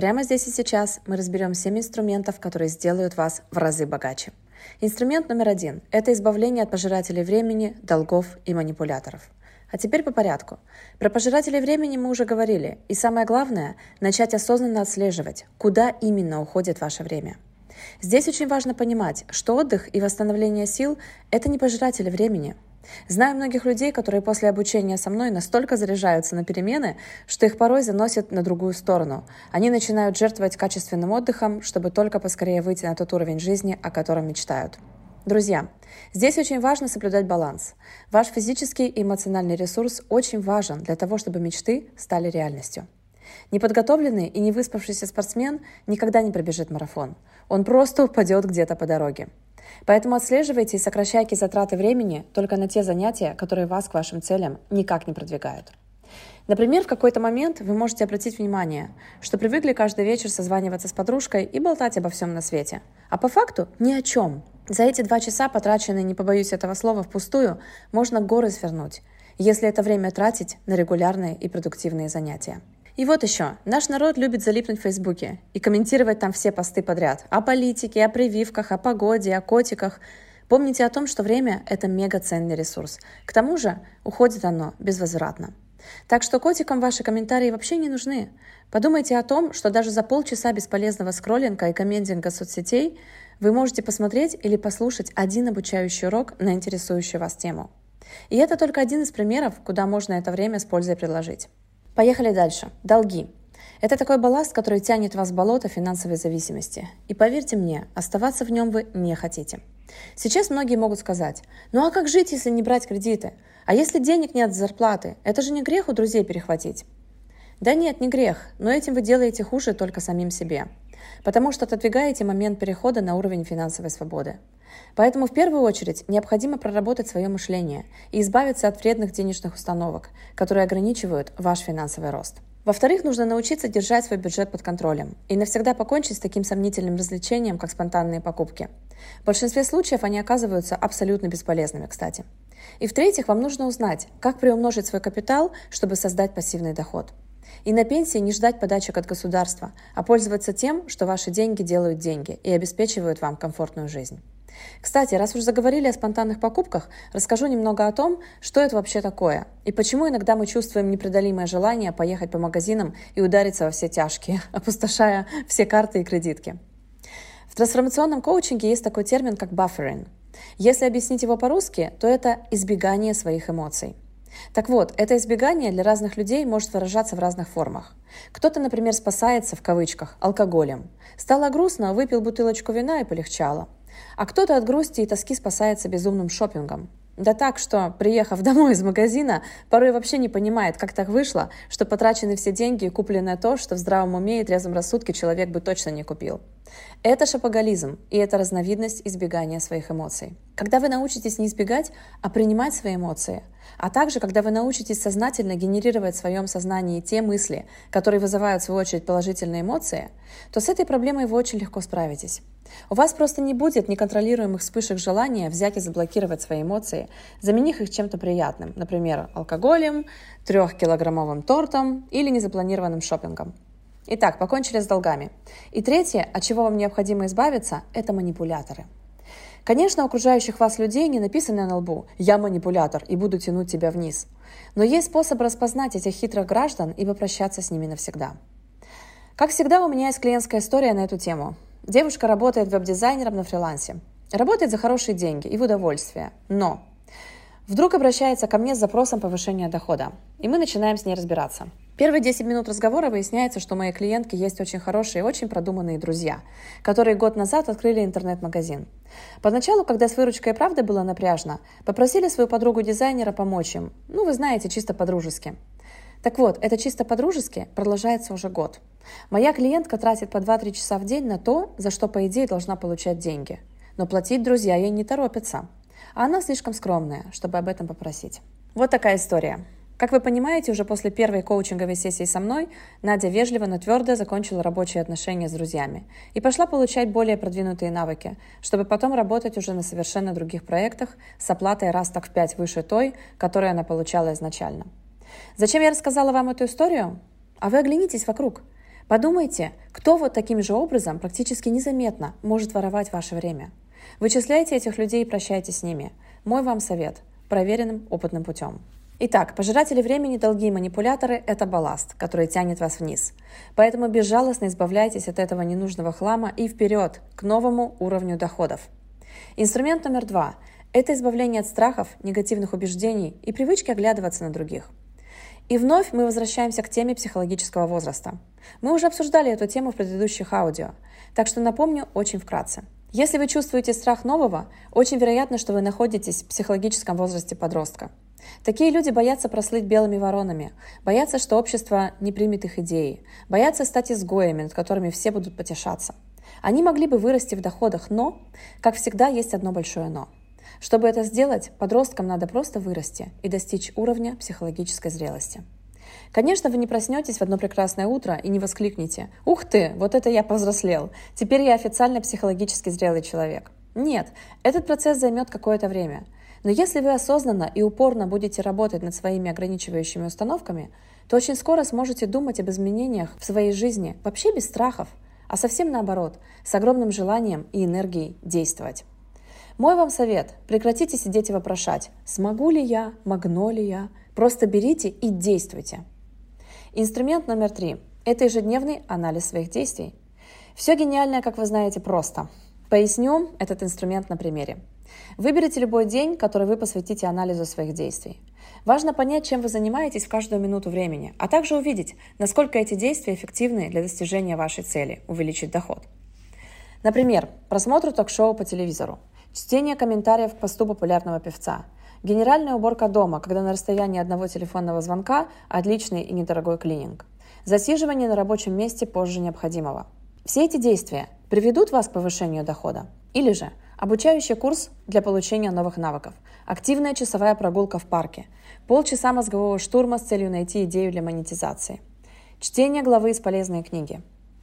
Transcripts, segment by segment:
прямо здесь и сейчас мы разберем 7 инструментов, которые сделают вас в разы богаче. Инструмент номер один – это избавление от пожирателей времени, долгов и манипуляторов. А теперь по порядку. Про пожирателей времени мы уже говорили, и самое главное – начать осознанно отслеживать, куда именно уходит ваше время. Здесь очень важно понимать, что отдых и восстановление сил – это не пожиратели времени – Знаю многих людей, которые после обучения со мной настолько заряжаются на перемены, что их порой заносят на другую сторону. Они начинают жертвовать качественным отдыхом, чтобы только поскорее выйти на тот уровень жизни, о котором мечтают. Друзья, здесь очень важно соблюдать баланс. Ваш физический и эмоциональный ресурс очень важен для того, чтобы мечты стали реальностью. Неподготовленный и не выспавшийся спортсмен никогда не пробежит марафон. Он просто упадет где-то по дороге. Поэтому отслеживайте и сокращайте затраты времени только на те занятия, которые вас к вашим целям никак не продвигают. Например, в какой-то момент вы можете обратить внимание, что привыкли каждый вечер созваниваться с подружкой и болтать обо всем на свете. А по факту ни о чем. За эти два часа, потраченные, не побоюсь этого слова, впустую, можно горы свернуть, если это время тратить на регулярные и продуктивные занятия. И вот еще. Наш народ любит залипнуть в Фейсбуке и комментировать там все посты подряд. О политике, о прививках, о погоде, о котиках. Помните о том, что время – это мегаценный ресурс. К тому же уходит оно безвозвратно. Так что котикам ваши комментарии вообще не нужны. Подумайте о том, что даже за полчаса бесполезного скроллинга и комментинга соцсетей вы можете посмотреть или послушать один обучающий урок на интересующую вас тему. И это только один из примеров, куда можно это время с пользой приложить. Поехали дальше. Долги. Это такой балласт, который тянет вас в болото финансовой зависимости. И поверьте мне, оставаться в нем вы не хотите. Сейчас многие могут сказать, ну а как жить, если не брать кредиты? А если денег нет зарплаты? Это же не грех у друзей перехватить. Да нет, не грех, но этим вы делаете хуже только самим себе. Потому что отодвигаете момент перехода на уровень финансовой свободы. Поэтому в первую очередь необходимо проработать свое мышление и избавиться от вредных денежных установок, которые ограничивают ваш финансовый рост. Во-вторых, нужно научиться держать свой бюджет под контролем и навсегда покончить с таким сомнительным развлечением, как спонтанные покупки. В большинстве случаев они оказываются абсолютно бесполезными, кстати. И в-третьих, вам нужно узнать, как приумножить свой капитал, чтобы создать пассивный доход. И на пенсии не ждать подачек от государства, а пользоваться тем, что ваши деньги делают деньги и обеспечивают вам комфортную жизнь. Кстати, раз уж заговорили о спонтанных покупках, расскажу немного о том, что это вообще такое и почему иногда мы чувствуем непреодолимое желание поехать по магазинам и удариться во все тяжкие, опустошая все карты и кредитки. В трансформационном коучинге есть такой термин, как buffering. Если объяснить его по-русски, то это избегание своих эмоций. Так вот, это избегание для разных людей может выражаться в разных формах. Кто-то, например, спасается, в кавычках, алкоголем. Стало грустно, выпил бутылочку вина и полегчало. А кто-то от грусти и тоски спасается безумным шопингом. Да так, что, приехав домой из магазина, порой вообще не понимает, как так вышло, что потрачены все деньги и купленное то, что в здравом уме и трезвом рассудке человек бы точно не купил. Это шапоголизм, и это разновидность избегания своих эмоций. Когда вы научитесь не избегать, а принимать свои эмоции, а также когда вы научитесь сознательно генерировать в своем сознании те мысли, которые вызывают в свою очередь положительные эмоции, то с этой проблемой вы очень легко справитесь. У вас просто не будет неконтролируемых вспышек желания взять и заблокировать свои эмоции, заменив их чем-то приятным, например, алкоголем, трехкилограммовым тортом или незапланированным шопингом. Итак, покончили с долгами. И третье, от чего вам необходимо избавиться, это манипуляторы. Конечно, окружающих вас людей не написано на лбу «Я манипулятор и буду тянуть тебя вниз». Но есть способ распознать этих хитрых граждан и попрощаться с ними навсегда. Как всегда, у меня есть клиентская история на эту тему. Девушка работает веб-дизайнером на фрилансе. Работает за хорошие деньги и в удовольствие. Но вдруг обращается ко мне с запросом повышения дохода. И мы начинаем с ней разбираться. Первые 10 минут разговора выясняется, что у моей клиентки есть очень хорошие и очень продуманные друзья, которые год назад открыли интернет-магазин. Поначалу, когда с выручкой правда было напряжно, попросили свою подругу-дизайнера помочь им. Ну, вы знаете, чисто по-дружески. Так вот, это чисто по-дружески продолжается уже год. Моя клиентка тратит по 2-3 часа в день на то, за что, по идее, должна получать деньги. Но платить друзья ей не торопятся. А она слишком скромная, чтобы об этом попросить. Вот такая история. Как вы понимаете, уже после первой коучинговой сессии со мной Надя вежливо, но твердо закончила рабочие отношения с друзьями и пошла получать более продвинутые навыки, чтобы потом работать уже на совершенно других проектах с оплатой раз так в пять выше той, которую она получала изначально. Зачем я рассказала вам эту историю? А вы оглянитесь вокруг. Подумайте, кто вот таким же образом практически незаметно может воровать ваше время. Вычисляйте этих людей и прощайте с ними. Мой вам совет – проверенным опытным путем. Итак, пожиратели времени, долги и манипуляторы – это балласт, который тянет вас вниз. Поэтому безжалостно избавляйтесь от этого ненужного хлама и вперед, к новому уровню доходов. Инструмент номер два – это избавление от страхов, негативных убеждений и привычки оглядываться на других. И вновь мы возвращаемся к теме психологического возраста. Мы уже обсуждали эту тему в предыдущих аудио, так что напомню очень вкратце. Если вы чувствуете страх нового, очень вероятно, что вы находитесь в психологическом возрасте подростка. Такие люди боятся прослыть белыми воронами, боятся, что общество не примет их идеи, боятся стать изгоями, над которыми все будут потешаться. Они могли бы вырасти в доходах, но, как всегда, есть одно большое «но». Чтобы это сделать, подросткам надо просто вырасти и достичь уровня психологической зрелости. Конечно, вы не проснетесь в одно прекрасное утро и не воскликнете «Ух ты, вот это я повзрослел! Теперь я официально психологически зрелый человек». Нет, этот процесс займет какое-то время – но если вы осознанно и упорно будете работать над своими ограничивающими установками, то очень скоро сможете думать об изменениях в своей жизни вообще без страхов, а совсем наоборот, с огромным желанием и энергией действовать. Мой вам совет – прекратите сидеть и вопрошать, смогу ли я, могно ли я, просто берите и действуйте. Инструмент номер три – это ежедневный анализ своих действий. Все гениальное, как вы знаете, просто. Поясню этот инструмент на примере. Выберите любой день, который вы посвятите анализу своих действий. Важно понять, чем вы занимаетесь в каждую минуту времени, а также увидеть, насколько эти действия эффективны для достижения вашей цели – увеличить доход. Например, просмотр ток-шоу по телевизору, чтение комментариев к посту популярного певца, генеральная уборка дома, когда на расстоянии одного телефонного звонка отличный и недорогой клининг, засиживание на рабочем месте позже необходимого. Все эти действия приведут вас к повышению дохода или же Обучающий курс для получения новых навыков. Активная часовая прогулка в парке. Полчаса мозгового штурма с целью найти идею для монетизации. Чтение главы из полезной книги.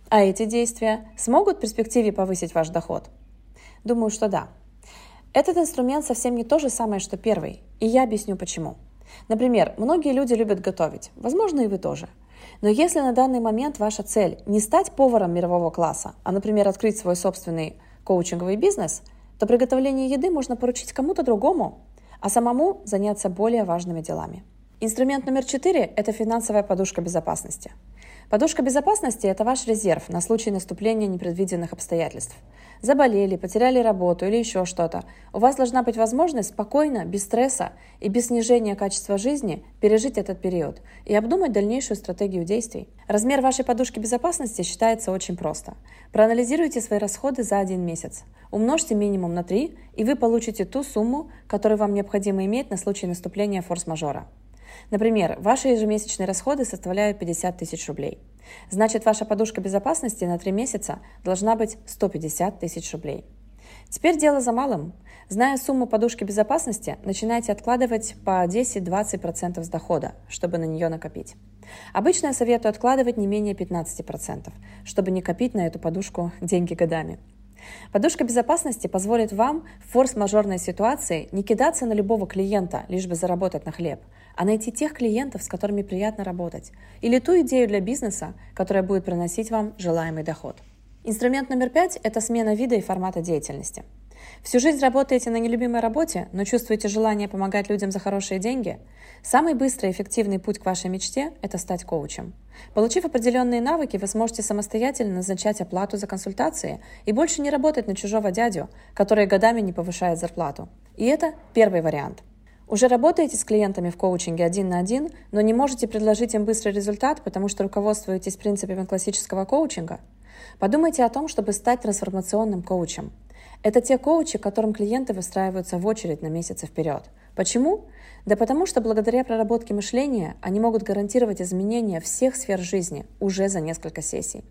А эти действия смогут в перспективе повысить ваш доход? Думаю, что да. Этот инструмент совсем не то же самое, что первый, и я объясню почему. Например, многие люди любят готовить, возможно, и вы тоже. Но если на данный момент ваша цель не стать поваром мирового класса, а, например, открыть свой собственный коучинговый бизнес – то приготовление еды можно поручить кому-то другому, а самому заняться более важными делами. Инструмент номер четыре – это финансовая подушка безопасности. Подушка безопасности – это ваш резерв на случай наступления непредвиденных обстоятельств. Заболели, потеряли работу или еще что-то. У вас должна быть возможность спокойно, без стресса и без снижения качества жизни пережить этот период и обдумать дальнейшую стратегию действий. Размер вашей подушки безопасности считается очень просто. Проанализируйте свои расходы за один месяц. Умножьте минимум на 3, и вы получите ту сумму, которую вам необходимо иметь на случай наступления форс-мажора. Например, ваши ежемесячные расходы составляют 50 тысяч рублей. Значит, ваша подушка безопасности на 3 месяца должна быть 150 тысяч рублей. Теперь дело за малым. Зная сумму подушки безопасности, начинайте откладывать по 10-20% с дохода, чтобы на нее накопить. Обычно я советую откладывать не менее 15%, чтобы не копить на эту подушку деньги годами. Подушка безопасности позволит вам в форс-мажорной ситуации не кидаться на любого клиента, лишь бы заработать на хлеб, а найти тех клиентов, с которыми приятно работать, или ту идею для бизнеса, которая будет приносить вам желаемый доход. Инструмент номер пять – это смена вида и формата деятельности – Всю жизнь работаете на нелюбимой работе, но чувствуете желание помогать людям за хорошие деньги? Самый быстрый и эффективный путь к вашей мечте – это стать коучем. Получив определенные навыки, вы сможете самостоятельно назначать оплату за консультации и больше не работать на чужого дядю, который годами не повышает зарплату. И это первый вариант. Уже работаете с клиентами в коучинге один на один, но не можете предложить им быстрый результат, потому что руководствуетесь принципами классического коучинга? Подумайте о том, чтобы стать трансформационным коучем – это те коучи, которым клиенты выстраиваются в очередь на месяцы вперед. Почему? Да потому что благодаря проработке мышления они могут гарантировать изменения всех сфер жизни уже за несколько сессий.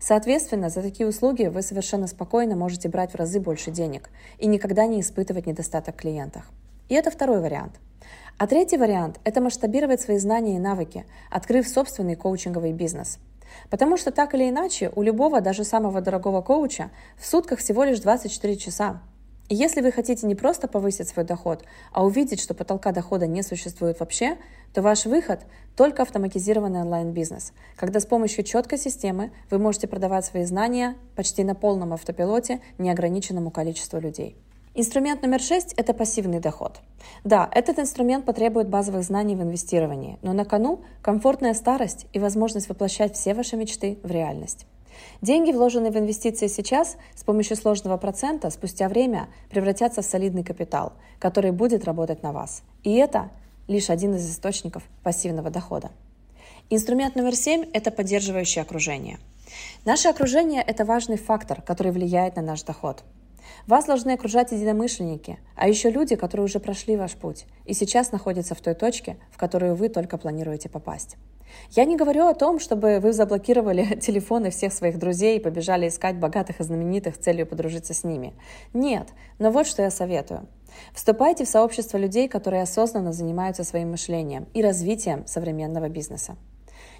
Соответственно, за такие услуги вы совершенно спокойно можете брать в разы больше денег и никогда не испытывать недостаток в клиентах. И это второй вариант. А третий вариант – это масштабировать свои знания и навыки, открыв собственный коучинговый бизнес – Потому что так или иначе у любого, даже самого дорогого коуча в сутках всего лишь 24 часа. И если вы хотите не просто повысить свой доход, а увидеть, что потолка дохода не существует вообще, то ваш выход – только автоматизированный онлайн-бизнес, когда с помощью четкой системы вы можете продавать свои знания почти на полном автопилоте неограниченному количеству людей. Инструмент номер шесть – это пассивный доход. Да, этот инструмент потребует базовых знаний в инвестировании, но на кону комфортная старость и возможность воплощать все ваши мечты в реальность. Деньги, вложенные в инвестиции сейчас, с помощью сложного процента спустя время превратятся в солидный капитал, который будет работать на вас. И это лишь один из источников пассивного дохода. Инструмент номер семь – это поддерживающее окружение. Наше окружение – это важный фактор, который влияет на наш доход. Вас должны окружать единомышленники, а еще люди, которые уже прошли ваш путь и сейчас находятся в той точке, в которую вы только планируете попасть. Я не говорю о том, чтобы вы заблокировали телефоны всех своих друзей и побежали искать богатых и знаменитых с целью подружиться с ними. Нет, но вот что я советую. Вступайте в сообщество людей, которые осознанно занимаются своим мышлением и развитием современного бизнеса.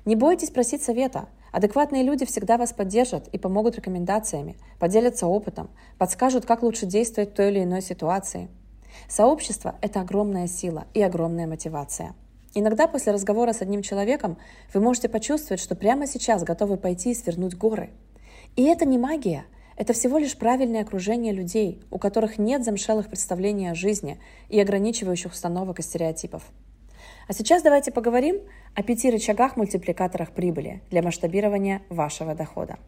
Не бойтесь просить совета. Адекватные люди всегда вас поддержат и помогут рекомендациями, поделятся опытом, подскажут, как лучше действовать в той или иной ситуации. Сообщество – это огромная сила и огромная мотивация – Иногда после разговора с одним человеком вы можете почувствовать, что прямо сейчас готовы пойти и свернуть горы. И это не магия, это всего лишь правильное окружение людей, у которых нет замшелых представлений о жизни и ограничивающих установок и стереотипов. А сейчас давайте поговорим о пяти рычагах-мультипликаторах прибыли для масштабирования вашего дохода.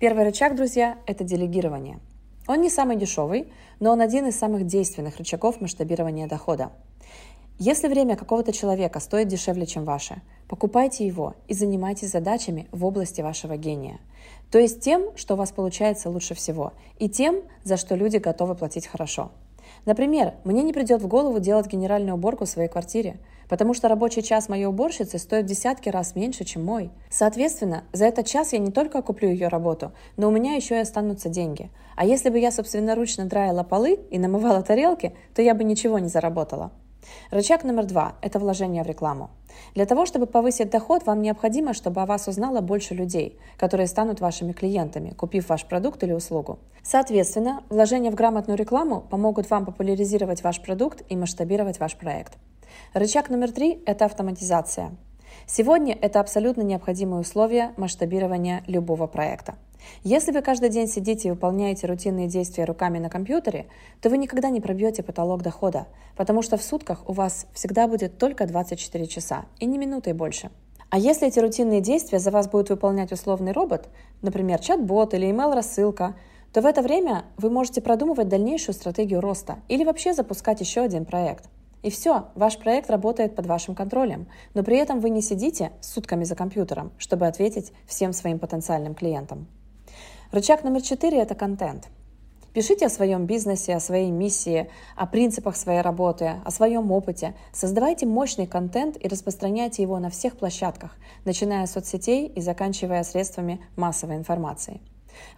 Первый рычаг, друзья, это делегирование. Он не самый дешевый, но он один из самых действенных рычагов масштабирования дохода. Если время какого-то человека стоит дешевле, чем ваше, покупайте его и занимайтесь задачами в области вашего гения. То есть тем, что у вас получается лучше всего, и тем, за что люди готовы платить хорошо. Например, мне не придет в голову делать генеральную уборку в своей квартире, потому что рабочий час моей уборщицы стоит в десятки раз меньше, чем мой. Соответственно, за этот час я не только куплю ее работу, но у меня еще и останутся деньги. А если бы я собственноручно драила полы и намывала тарелки, то я бы ничего не заработала. Рычаг номер два – это вложение в рекламу. Для того, чтобы повысить доход, вам необходимо, чтобы о вас узнало больше людей, которые станут вашими клиентами, купив ваш продукт или услугу. Соответственно, вложения в грамотную рекламу помогут вам популяризировать ваш продукт и масштабировать ваш проект. Рычаг номер три – это автоматизация. Сегодня это абсолютно необходимое условие масштабирования любого проекта. Если вы каждый день сидите и выполняете рутинные действия руками на компьютере, то вы никогда не пробьете потолок дохода, потому что в сутках у вас всегда будет только 24 часа и не минуты больше. А если эти рутинные действия за вас будет выполнять условный робот, например, чат-бот или email-рассылка, то в это время вы можете продумывать дальнейшую стратегию роста или вообще запускать еще один проект. И все, ваш проект работает под вашим контролем, но при этом вы не сидите сутками за компьютером, чтобы ответить всем своим потенциальным клиентам. Рычаг номер четыре – это контент. Пишите о своем бизнесе, о своей миссии, о принципах своей работы, о своем опыте. Создавайте мощный контент и распространяйте его на всех площадках, начиная с соцсетей и заканчивая средствами массовой информации.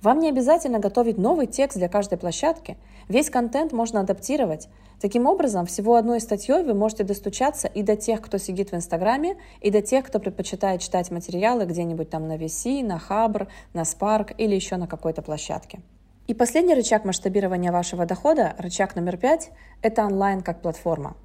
Вам не обязательно готовить новый текст для каждой площадки. Весь контент можно адаптировать. Таким образом, всего одной статьей вы можете достучаться и до тех, кто сидит в Инстаграме, и до тех, кто предпочитает читать материалы где-нибудь там на VC, на Хабр, на Spark или еще на какой-то площадке. И последний рычаг масштабирования вашего дохода, рычаг номер пять, это онлайн как платформа.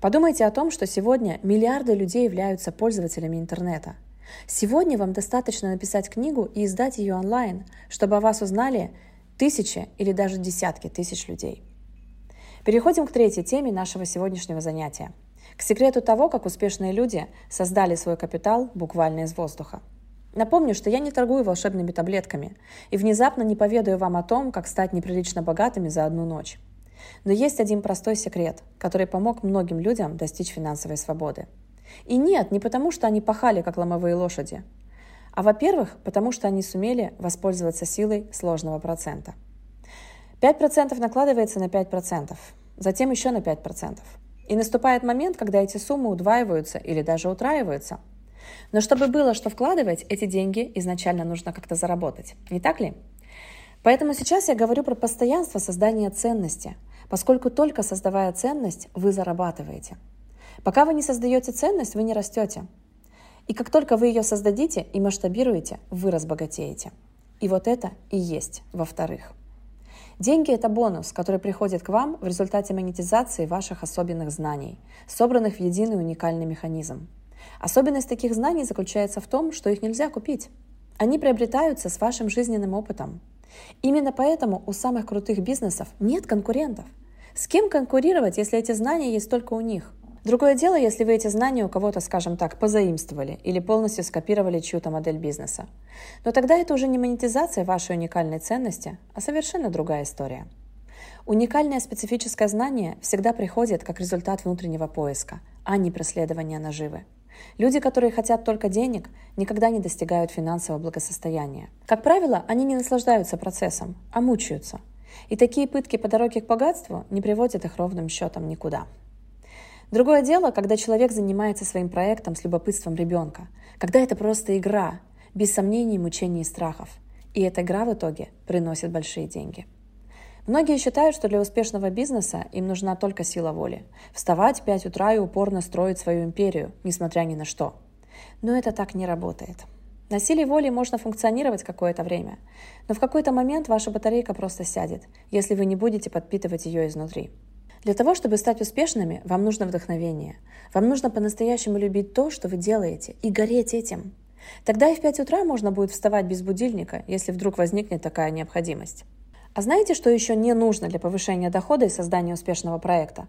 Подумайте о том, что сегодня миллиарды людей являются пользователями интернета – Сегодня вам достаточно написать книгу и издать ее онлайн, чтобы о вас узнали тысячи или даже десятки тысяч людей. Переходим к третьей теме нашего сегодняшнего занятия. К секрету того, как успешные люди создали свой капитал буквально из воздуха. Напомню, что я не торгую волшебными таблетками и внезапно не поведаю вам о том, как стать неприлично богатыми за одну ночь. Но есть один простой секрет, который помог многим людям достичь финансовой свободы – и нет, не потому, что они пахали, как ломовые лошади, а, во-первых, потому что они сумели воспользоваться силой сложного процента. 5% накладывается на 5%, затем еще на 5%. И наступает момент, когда эти суммы удваиваются или даже утраиваются. Но чтобы было что вкладывать, эти деньги изначально нужно как-то заработать. Не так ли? Поэтому сейчас я говорю про постоянство создания ценности, поскольку только создавая ценность, вы зарабатываете – Пока вы не создаете ценность, вы не растете. И как только вы ее создадите и масштабируете, вы разбогатеете. И вот это и есть во-вторых. Деньги – это бонус, который приходит к вам в результате монетизации ваших особенных знаний, собранных в единый уникальный механизм. Особенность таких знаний заключается в том, что их нельзя купить. Они приобретаются с вашим жизненным опытом. Именно поэтому у самых крутых бизнесов нет конкурентов. С кем конкурировать, если эти знания есть только у них? Другое дело, если вы эти знания у кого-то, скажем так, позаимствовали или полностью скопировали чью-то модель бизнеса. Но тогда это уже не монетизация вашей уникальной ценности, а совершенно другая история. Уникальное специфическое знание всегда приходит как результат внутреннего поиска, а не преследования наживы. Люди, которые хотят только денег, никогда не достигают финансового благосостояния. Как правило, они не наслаждаются процессом, а мучаются. И такие пытки по дороге к богатству не приводят их ровным счетом никуда. Другое дело, когда человек занимается своим проектом с любопытством ребенка, когда это просто игра, без сомнений, мучений и страхов. И эта игра в итоге приносит большие деньги. Многие считают, что для успешного бизнеса им нужна только сила воли. Вставать в 5 утра и упорно строить свою империю, несмотря ни на что. Но это так не работает. На силе воли можно функционировать какое-то время, но в какой-то момент ваша батарейка просто сядет, если вы не будете подпитывать ее изнутри. Для того, чтобы стать успешными, вам нужно вдохновение. Вам нужно по-настоящему любить то, что вы делаете, и гореть этим. Тогда и в 5 утра можно будет вставать без будильника, если вдруг возникнет такая необходимость. А знаете, что еще не нужно для повышения дохода и создания успешного проекта?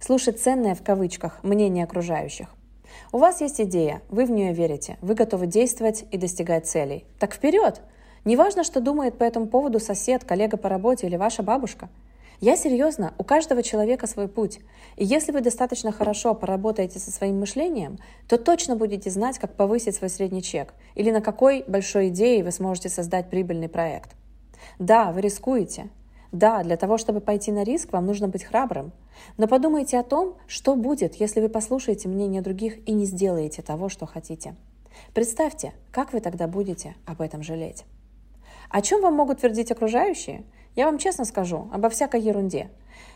Слушать ценное в кавычках мнение окружающих. У вас есть идея, вы в нее верите, вы готовы действовать и достигать целей. Так вперед! Неважно, что думает по этому поводу сосед, коллега по работе или ваша бабушка – я серьезно, у каждого человека свой путь. И если вы достаточно хорошо поработаете со своим мышлением, то точно будете знать, как повысить свой средний чек или на какой большой идее вы сможете создать прибыльный проект. Да, вы рискуете. Да, для того, чтобы пойти на риск, вам нужно быть храбрым. Но подумайте о том, что будет, если вы послушаете мнение других и не сделаете того, что хотите. Представьте, как вы тогда будете об этом жалеть. О чем вам могут твердить окружающие? Я вам честно скажу, обо всякой ерунде.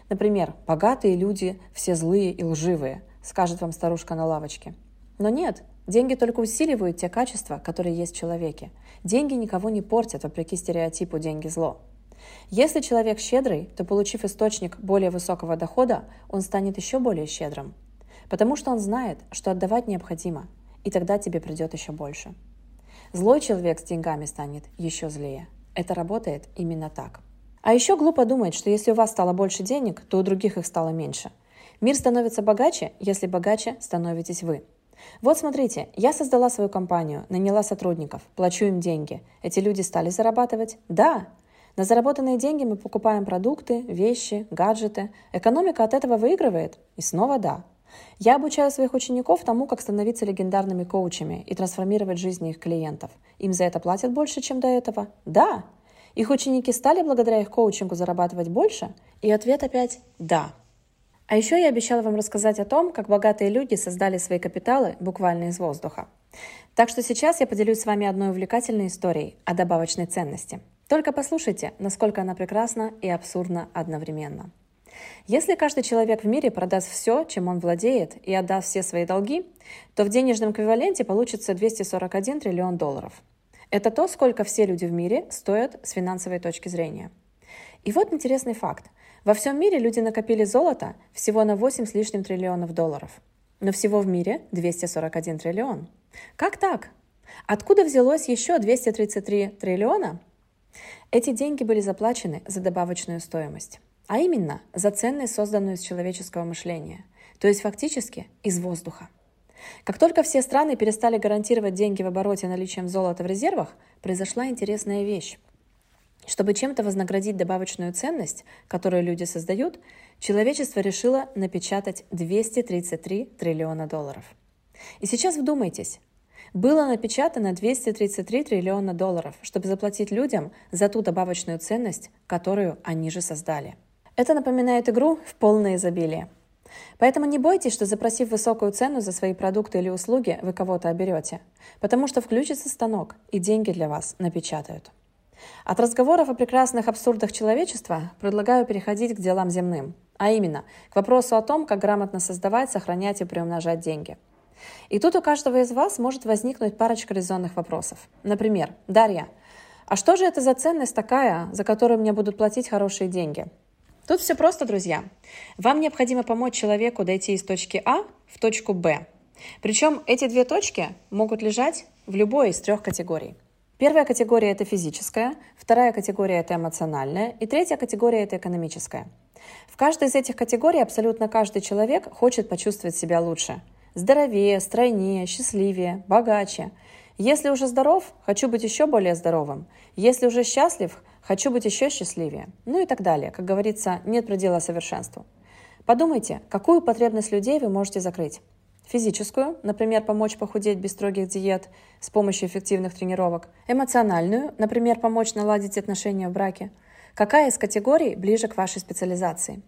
Например, богатые люди все злые и лживые, скажет вам старушка на лавочке. Но нет, деньги только усиливают те качества, которые есть в человеке. Деньги никого не портят, вопреки стереотипу «деньги – зло». Если человек щедрый, то, получив источник более высокого дохода, он станет еще более щедрым. Потому что он знает, что отдавать необходимо, и тогда тебе придет еще больше. Злой человек с деньгами станет еще злее. Это работает именно так. А еще глупо думать, что если у вас стало больше денег, то у других их стало меньше. Мир становится богаче, если богаче становитесь вы. Вот смотрите, я создала свою компанию, наняла сотрудников, плачу им деньги. Эти люди стали зарабатывать? Да. На заработанные деньги мы покупаем продукты, вещи, гаджеты. Экономика от этого выигрывает? И снова да. Я обучаю своих учеников тому, как становиться легендарными коучами и трансформировать жизни их клиентов. Им за это платят больше, чем до этого? Да. Их ученики стали благодаря их коучингу зарабатывать больше? И ответ опять «да». А еще я обещала вам рассказать о том, как богатые люди создали свои капиталы буквально из воздуха. Так что сейчас я поделюсь с вами одной увлекательной историей о добавочной ценности. Только послушайте, насколько она прекрасна и абсурдна одновременно. Если каждый человек в мире продаст все, чем он владеет, и отдаст все свои долги, то в денежном эквиваленте получится 241 триллион долларов – это то, сколько все люди в мире стоят с финансовой точки зрения. И вот интересный факт. Во всем мире люди накопили золото всего на 8 с лишним триллионов долларов. Но всего в мире 241 триллион. Как так? Откуда взялось еще 233 триллиона? Эти деньги были заплачены за добавочную стоимость, а именно за ценность, созданную из человеческого мышления, то есть фактически из воздуха. Как только все страны перестали гарантировать деньги в обороте наличием золота в резервах, произошла интересная вещь. Чтобы чем-то вознаградить добавочную ценность, которую люди создают, человечество решило напечатать 233 триллиона долларов. И сейчас вдумайтесь, было напечатано 233 триллиона долларов, чтобы заплатить людям за ту добавочную ценность, которую они же создали. Это напоминает игру в полное изобилие – Поэтому не бойтесь, что запросив высокую цену за свои продукты или услуги, вы кого-то оберете, потому что включится станок, и деньги для вас напечатают. От разговоров о прекрасных абсурдах человечества предлагаю переходить к делам земным, а именно к вопросу о том, как грамотно создавать, сохранять и приумножать деньги. И тут у каждого из вас может возникнуть парочка резонных вопросов. Например, Дарья, А что же это за ценность такая, за которую мне будут платить хорошие деньги? Тут все просто, друзья. Вам необходимо помочь человеку дойти из точки А в точку Б. Причем эти две точки могут лежать в любой из трех категорий. Первая категория – это физическая, вторая категория – это эмоциональная, и третья категория – это экономическая. В каждой из этих категорий абсолютно каждый человек хочет почувствовать себя лучше. Здоровее, стройнее, счастливее, богаче. Если уже здоров, хочу быть еще более здоровым. Если уже счастлив, хочу быть еще счастливее. Ну и так далее. Как говорится, нет предела совершенству. Подумайте, какую потребность людей вы можете закрыть. Физическую, например, помочь похудеть без строгих диет с помощью эффективных тренировок. Эмоциональную, например, помочь наладить отношения в браке. Какая из категорий ближе к вашей специализации?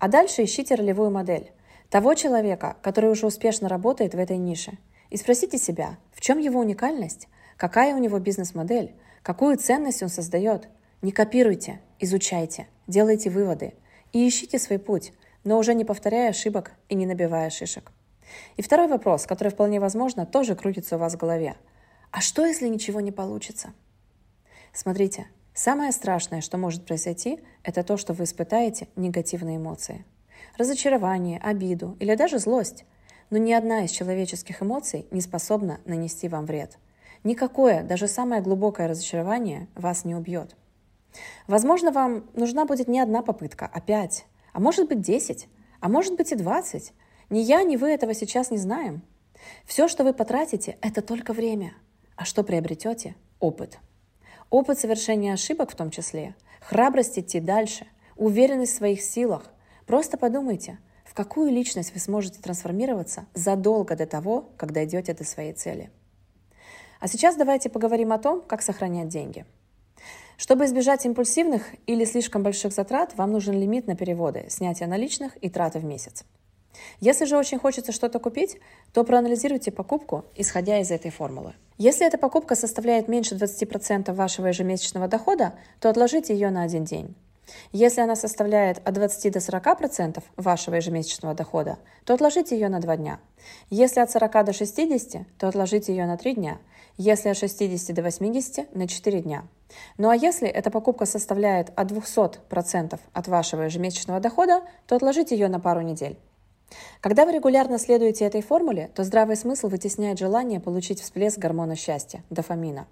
А дальше ищите ролевую модель. Того человека, который уже успешно работает в этой нише. И спросите себя, в чем его уникальность? Какая у него бизнес-модель? Какую ценность он создает? Не копируйте, изучайте, делайте выводы и ищите свой путь, но уже не повторяя ошибок и не набивая шишек. И второй вопрос, который вполне возможно тоже крутится у вас в голове. А что, если ничего не получится? Смотрите, самое страшное, что может произойти, это то, что вы испытаете негативные эмоции. Разочарование, обиду или даже злость. Но ни одна из человеческих эмоций не способна нанести вам вред. Никакое, даже самое глубокое разочарование вас не убьет. Возможно, вам нужна будет не одна попытка, а пять, а может быть десять, а может быть и двадцать, ни я, ни вы этого сейчас не знаем. Все, что вы потратите, это только время. А что приобретете? Опыт. Опыт совершения ошибок в том числе, храбрость идти дальше, уверенность в своих силах. Просто подумайте, в какую личность вы сможете трансформироваться задолго до того, как дойдете до своей цели. А сейчас давайте поговорим о том, как сохранять деньги. Чтобы избежать импульсивных или слишком больших затрат, вам нужен лимит на переводы, снятие наличных и траты в месяц. Если же очень хочется что-то купить, то проанализируйте покупку, исходя из этой формулы. Если эта покупка составляет меньше 20% вашего ежемесячного дохода, то отложите ее на один день. Если она составляет от 20 до 40% вашего ежемесячного дохода, то отложите ее на 2 дня. Если от 40 до 60, то отложите ее на 3 дня. Если от 60 до 80, на 4 дня. Ну а если эта покупка составляет от 200% от вашего ежемесячного дохода, то отложите ее на пару недель. Когда вы регулярно следуете этой формуле, то здравый смысл вытесняет желание получить всплеск гормона счастья – дофамина.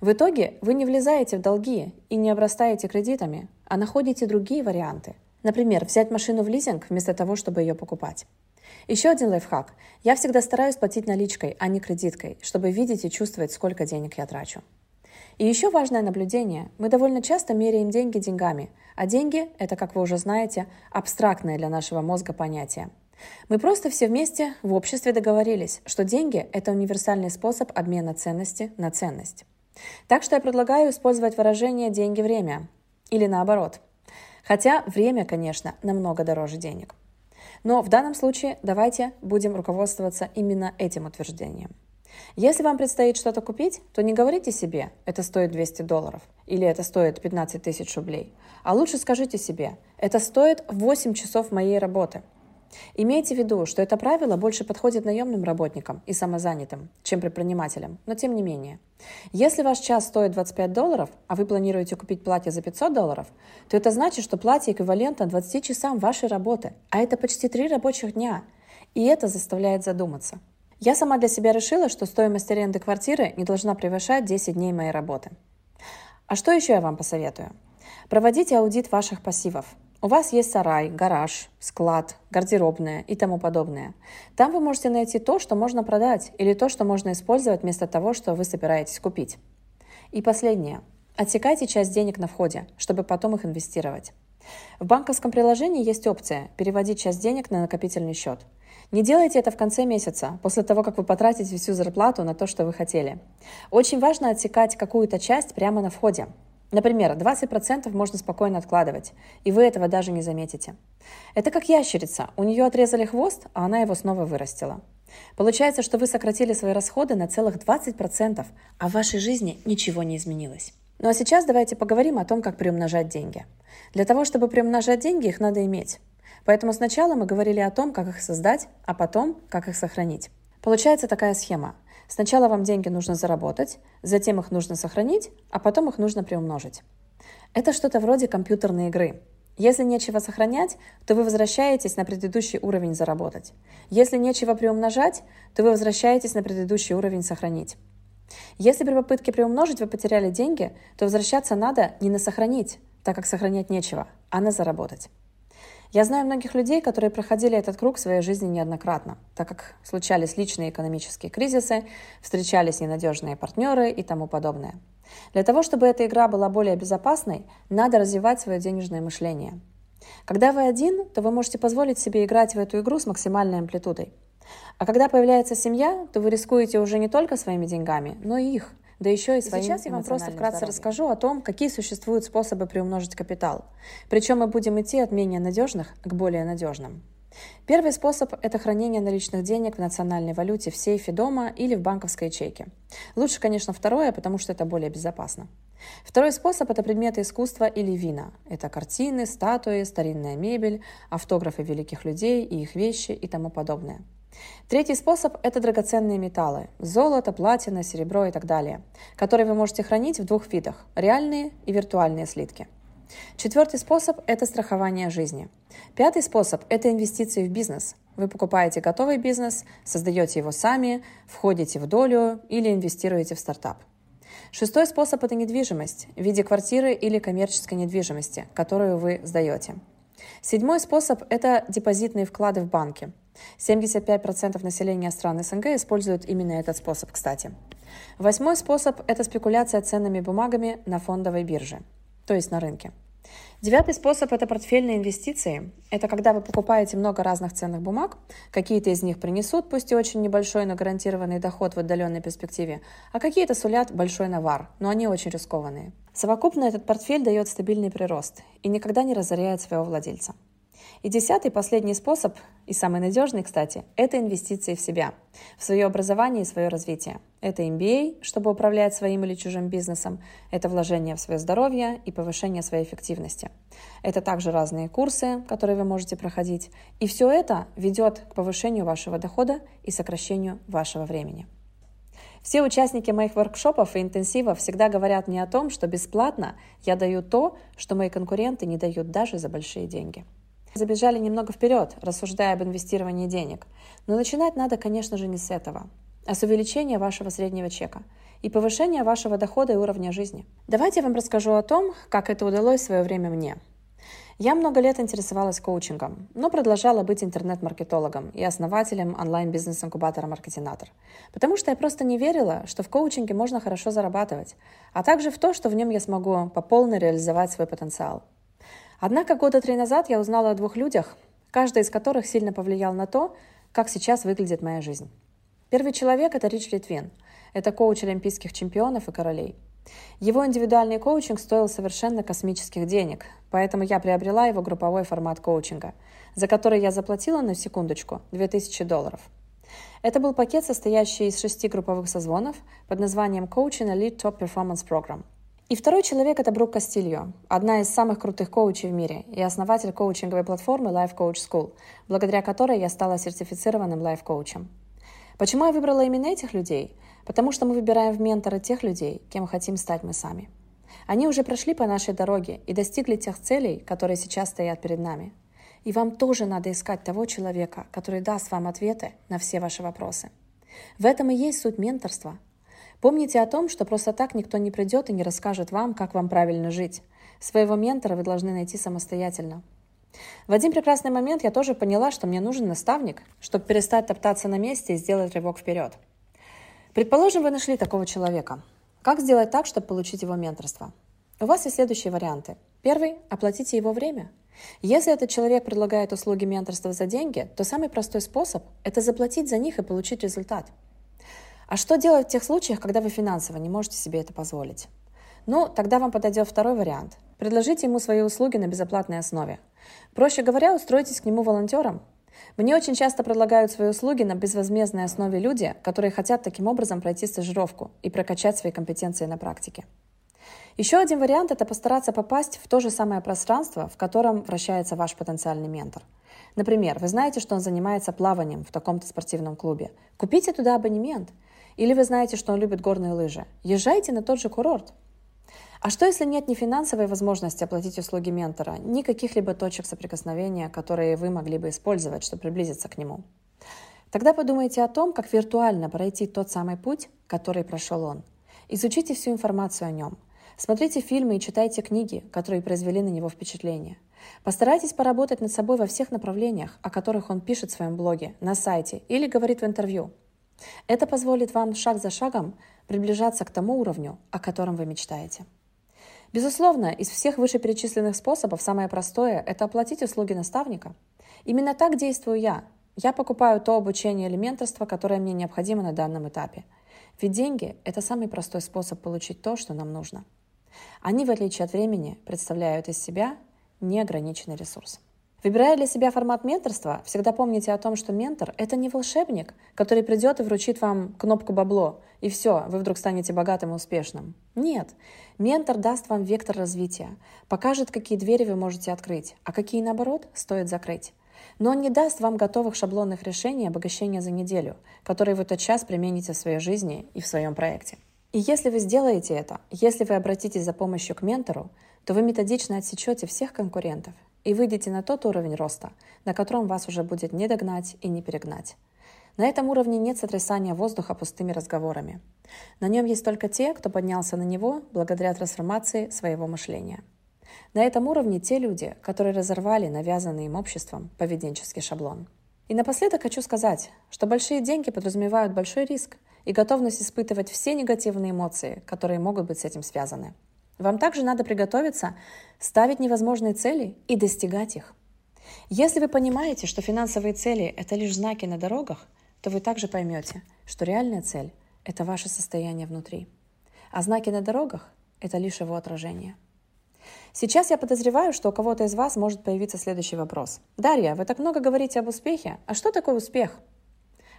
В итоге вы не влезаете в долги и не обрастаете кредитами, а находите другие варианты. Например, взять машину в лизинг вместо того, чтобы ее покупать. Еще один лайфхак. Я всегда стараюсь платить наличкой, а не кредиткой, чтобы видеть и чувствовать, сколько денег я трачу. И еще важное наблюдение. Мы довольно часто меряем деньги деньгами, а деньги – это, как вы уже знаете, абстрактное для нашего мозга понятие – мы просто все вместе в обществе договорились, что деньги – это универсальный способ обмена ценности на ценность. Так что я предлагаю использовать выражение «деньги – время» или наоборот. Хотя время, конечно, намного дороже денег. Но в данном случае давайте будем руководствоваться именно этим утверждением. Если вам предстоит что-то купить, то не говорите себе «это стоит 200 долларов» или «это стоит 15 тысяч рублей», а лучше скажите себе «это стоит 8 часов моей работы», Имейте в виду, что это правило больше подходит наемным работникам и самозанятым, чем предпринимателям, но тем не менее. Если ваш час стоит 25 долларов, а вы планируете купить платье за 500 долларов, то это значит, что платье эквивалентно 20 часам вашей работы, а это почти 3 рабочих дня. И это заставляет задуматься. Я сама для себя решила, что стоимость аренды квартиры не должна превышать 10 дней моей работы. А что еще я вам посоветую? Проводите аудит ваших пассивов. У вас есть сарай, гараж, склад, гардеробная и тому подобное. Там вы можете найти то, что можно продать, или то, что можно использовать вместо того, что вы собираетесь купить. И последнее. Отсекайте часть денег на входе, чтобы потом их инвестировать. В банковском приложении есть опция переводить часть денег на накопительный счет. Не делайте это в конце месяца, после того, как вы потратите всю зарплату на то, что вы хотели. Очень важно отсекать какую-то часть прямо на входе, Например, 20% можно спокойно откладывать, и вы этого даже не заметите. Это как ящерица. У нее отрезали хвост, а она его снова вырастила. Получается, что вы сократили свои расходы на целых 20%, а в вашей жизни ничего не изменилось. Ну а сейчас давайте поговорим о том, как приумножать деньги. Для того, чтобы приумножать деньги, их надо иметь. Поэтому сначала мы говорили о том, как их создать, а потом, как их сохранить. Получается такая схема. Сначала вам деньги нужно заработать, затем их нужно сохранить, а потом их нужно приумножить. Это что-то вроде компьютерной игры. Если нечего сохранять, то вы возвращаетесь на предыдущий уровень заработать. Если нечего приумножать, то вы возвращаетесь на предыдущий уровень сохранить. Если при попытке приумножить вы потеряли деньги, то возвращаться надо не на сохранить, так как сохранять нечего, а на заработать. Я знаю многих людей, которые проходили этот круг в своей жизни неоднократно, так как случались личные экономические кризисы, встречались ненадежные партнеры и тому подобное. Для того, чтобы эта игра была более безопасной, надо развивать свое денежное мышление. Когда вы один, то вы можете позволить себе играть в эту игру с максимальной амплитудой. А когда появляется семья, то вы рискуете уже не только своими деньгами, но и их – да еще и своим Сейчас я вам просто вкратце здоровьем. расскажу о том, какие существуют способы приумножить капитал. Причем мы будем идти от менее надежных к более надежным. Первый способ – это хранение наличных денег в национальной валюте в сейфе дома или в банковской ячейке. Лучше, конечно, второе, потому что это более безопасно. Второй способ – это предметы искусства или вина. Это картины, статуи, старинная мебель, автографы великих людей и их вещи и тому подобное. Третий способ – это драгоценные металлы – золото, платина, серебро и так далее, которые вы можете хранить в двух видах – реальные и виртуальные слитки. Четвертый способ – это страхование жизни. Пятый способ – это инвестиции в бизнес. Вы покупаете готовый бизнес, создаете его сами, входите в долю или инвестируете в стартап. Шестой способ – это недвижимость в виде квартиры или коммерческой недвижимости, которую вы сдаете. Седьмой способ – это депозитные вклады в банке – 75% населения стран СНГ используют именно этот способ, кстати. Восьмой способ – это спекуляция ценными бумагами на фондовой бирже, то есть на рынке. Девятый способ – это портфельные инвестиции. Это когда вы покупаете много разных ценных бумаг, какие-то из них принесут, пусть и очень небольшой, но гарантированный доход в отдаленной перспективе, а какие-то сулят большой навар, но они очень рискованные. Совокупно этот портфель дает стабильный прирост и никогда не разоряет своего владельца. И десятый, последний способ, и самый надежный, кстати, это инвестиции в себя, в свое образование и свое развитие. Это MBA, чтобы управлять своим или чужим бизнесом, это вложение в свое здоровье и повышение своей эффективности. Это также разные курсы, которые вы можете проходить. И все это ведет к повышению вашего дохода и сокращению вашего времени. Все участники моих воркшопов и интенсивов всегда говорят мне о том, что бесплатно я даю то, что мои конкуренты не дают даже за большие деньги. Забежали немного вперед, рассуждая об инвестировании денег. Но начинать надо, конечно же, не с этого, а с увеличения вашего среднего чека и повышения вашего дохода и уровня жизни. Давайте я вам расскажу о том, как это удалось в свое время мне. Я много лет интересовалась коучингом, но продолжала быть интернет-маркетологом и основателем онлайн-бизнес-инкубатора «Маркетинатор», потому что я просто не верила, что в коучинге можно хорошо зарабатывать, а также в то, что в нем я смогу по полной реализовать свой потенциал – Однако года три назад я узнала о двух людях, каждый из которых сильно повлиял на то, как сейчас выглядит моя жизнь. Первый человек – это Рич Литвин. Это коуч олимпийских чемпионов и королей. Его индивидуальный коучинг стоил совершенно космических денег, поэтому я приобрела его групповой формат коучинга, за который я заплатила, на секундочку, 2000 долларов. Это был пакет, состоящий из шести групповых созвонов под названием Coaching Elite Top Performance Program – и второй человек – это Брук Кастильо, одна из самых крутых коучей в мире и основатель коучинговой платформы Life Coach School, благодаря которой я стала сертифицированным лайф-коучем. Почему я выбрала именно этих людей? Потому что мы выбираем в менторы тех людей, кем хотим стать мы сами. Они уже прошли по нашей дороге и достигли тех целей, которые сейчас стоят перед нами. И вам тоже надо искать того человека, который даст вам ответы на все ваши вопросы. В этом и есть суть менторства – Помните о том, что просто так никто не придет и не расскажет вам, как вам правильно жить. Своего ментора вы должны найти самостоятельно. В один прекрасный момент я тоже поняла, что мне нужен наставник, чтобы перестать топтаться на месте и сделать рывок вперед. Предположим, вы нашли такого человека. Как сделать так, чтобы получить его менторство? У вас есть следующие варианты. Первый – оплатите его время. Если этот человек предлагает услуги менторства за деньги, то самый простой способ – это заплатить за них и получить результат – а что делать в тех случаях, когда вы финансово не можете себе это позволить? Ну, тогда вам подойдет второй вариант. Предложите ему свои услуги на безоплатной основе. Проще говоря, устройтесь к нему волонтером. Мне очень часто предлагают свои услуги на безвозмездной основе люди, которые хотят таким образом пройти стажировку и прокачать свои компетенции на практике. Еще один вариант – это постараться попасть в то же самое пространство, в котором вращается ваш потенциальный ментор. Например, вы знаете, что он занимается плаванием в таком-то спортивном клубе. Купите туда абонемент – Или вы знаете, что он любит горные лыжи. Езжайте на тот же курорт. А что, если нет ни финансовой возможности оплатить услуги ментора, ни каких-либо точек соприкосновения, которые вы могли бы использовать, чтобы приблизиться к нему? Тогда подумайте о том, как виртуально пройти тот самый путь, который прошел он. Изучите всю информацию о нем. Смотрите фильмы и читайте книги, которые произвели на него впечатление. Постарайтесь поработать над собой во всех направлениях, о которых он пишет в своем блоге, на сайте или говорит в интервью. Это позволит вам шаг за шагом приближаться к тому уровню, о котором вы мечтаете. Безусловно, из всех вышеперечисленных способов самое простое – это оплатить услуги наставника. Именно так действую я. Я покупаю то обучение или менторство, которое мне необходимо на данном этапе. Ведь деньги – это самый простой способ получить то, что нам нужно. Они, в отличие от времени, представляют из себя неограниченный ресурс. Выбирая для себя формат менторства, всегда помните о том, что ментор – это не волшебник, который придет и вручит вам кнопку «бабло», и все, вы вдруг станете богатым и успешным. Нет, ментор даст вам вектор развития, покажет, какие двери вы можете открыть, а какие, наоборот, стоит закрыть. Но он не даст вам готовых шаблонных решений обогащения за неделю, которые вы тотчас примените в своей жизни и в своем проекте. И если вы сделаете это, если вы обратитесь за помощью к ментору, то вы методично отсечете всех конкурентов и выйдете на тот уровень роста, на котором вас уже будет не догнать и не перегнать. На этом уровне нет сотрясания воздуха пустыми разговорами. На нем есть только те, кто поднялся на него благодаря трансформации своего мышления. На этом уровне те люди, которые разорвали навязанный им обществом поведенческий шаблон. И напоследок хочу сказать, что большие деньги подразумевают большой риск и готовность испытывать все негативные эмоции, которые могут быть с этим связаны – вам также надо приготовиться ставить невозможные цели и достигать их. Если вы понимаете, что финансовые цели – это лишь знаки на дорогах, то вы также поймете, что реальная цель – это ваше состояние внутри. А знаки на дорогах – это лишь его отражение. Сейчас я подозреваю, что у кого-то из вас может появиться следующий вопрос. Дарья, вы так много говорите об успехе. А что такое успех?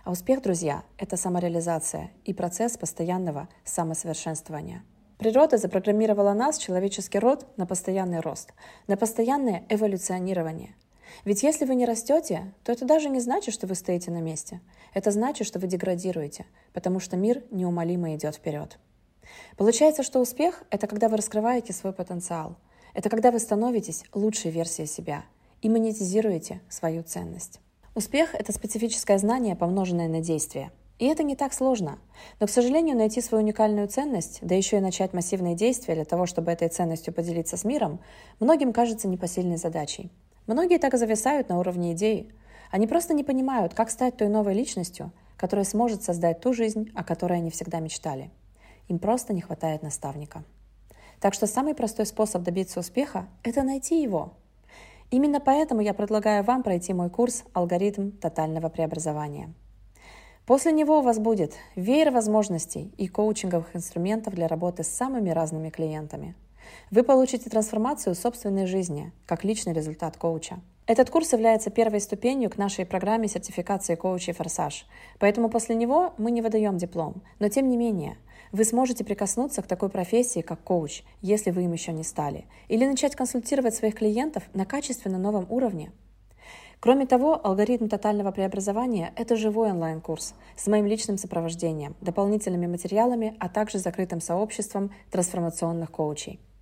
А успех, друзья, это самореализация и процесс постоянного самосовершенствования – Природа запрограммировала нас, человеческий род, на постоянный рост, на постоянное эволюционирование. Ведь если вы не растете, то это даже не значит, что вы стоите на месте. Это значит, что вы деградируете, потому что мир неумолимо идет вперед. Получается, что успех – это когда вы раскрываете свой потенциал. Это когда вы становитесь лучшей версией себя и монетизируете свою ценность. Успех – это специфическое знание, помноженное на действие – и это не так сложно. Но, к сожалению, найти свою уникальную ценность, да еще и начать массивные действия для того, чтобы этой ценностью поделиться с миром, многим кажется непосильной задачей. Многие так и зависают на уровне идеи. Они просто не понимают, как стать той новой личностью, которая сможет создать ту жизнь, о которой они всегда мечтали. Им просто не хватает наставника. Так что самый простой способ добиться успеха – это найти его. Именно поэтому я предлагаю вам пройти мой курс «Алгоритм тотального преобразования». После него у вас будет веер возможностей и коучинговых инструментов для работы с самыми разными клиентами. Вы получите трансформацию собственной жизни, как личный результат коуча. Этот курс является первой ступенью к нашей программе сертификации коучей «Форсаж», поэтому после него мы не выдаем диплом. Но тем не менее, вы сможете прикоснуться к такой профессии, как коуч, если вы им еще не стали, или начать консультировать своих клиентов на качественно новом уровне – Кроме того, алгоритм тотального преобразования – это живой онлайн-курс с моим личным сопровождением, дополнительными материалами, а также закрытым сообществом трансформационных коучей.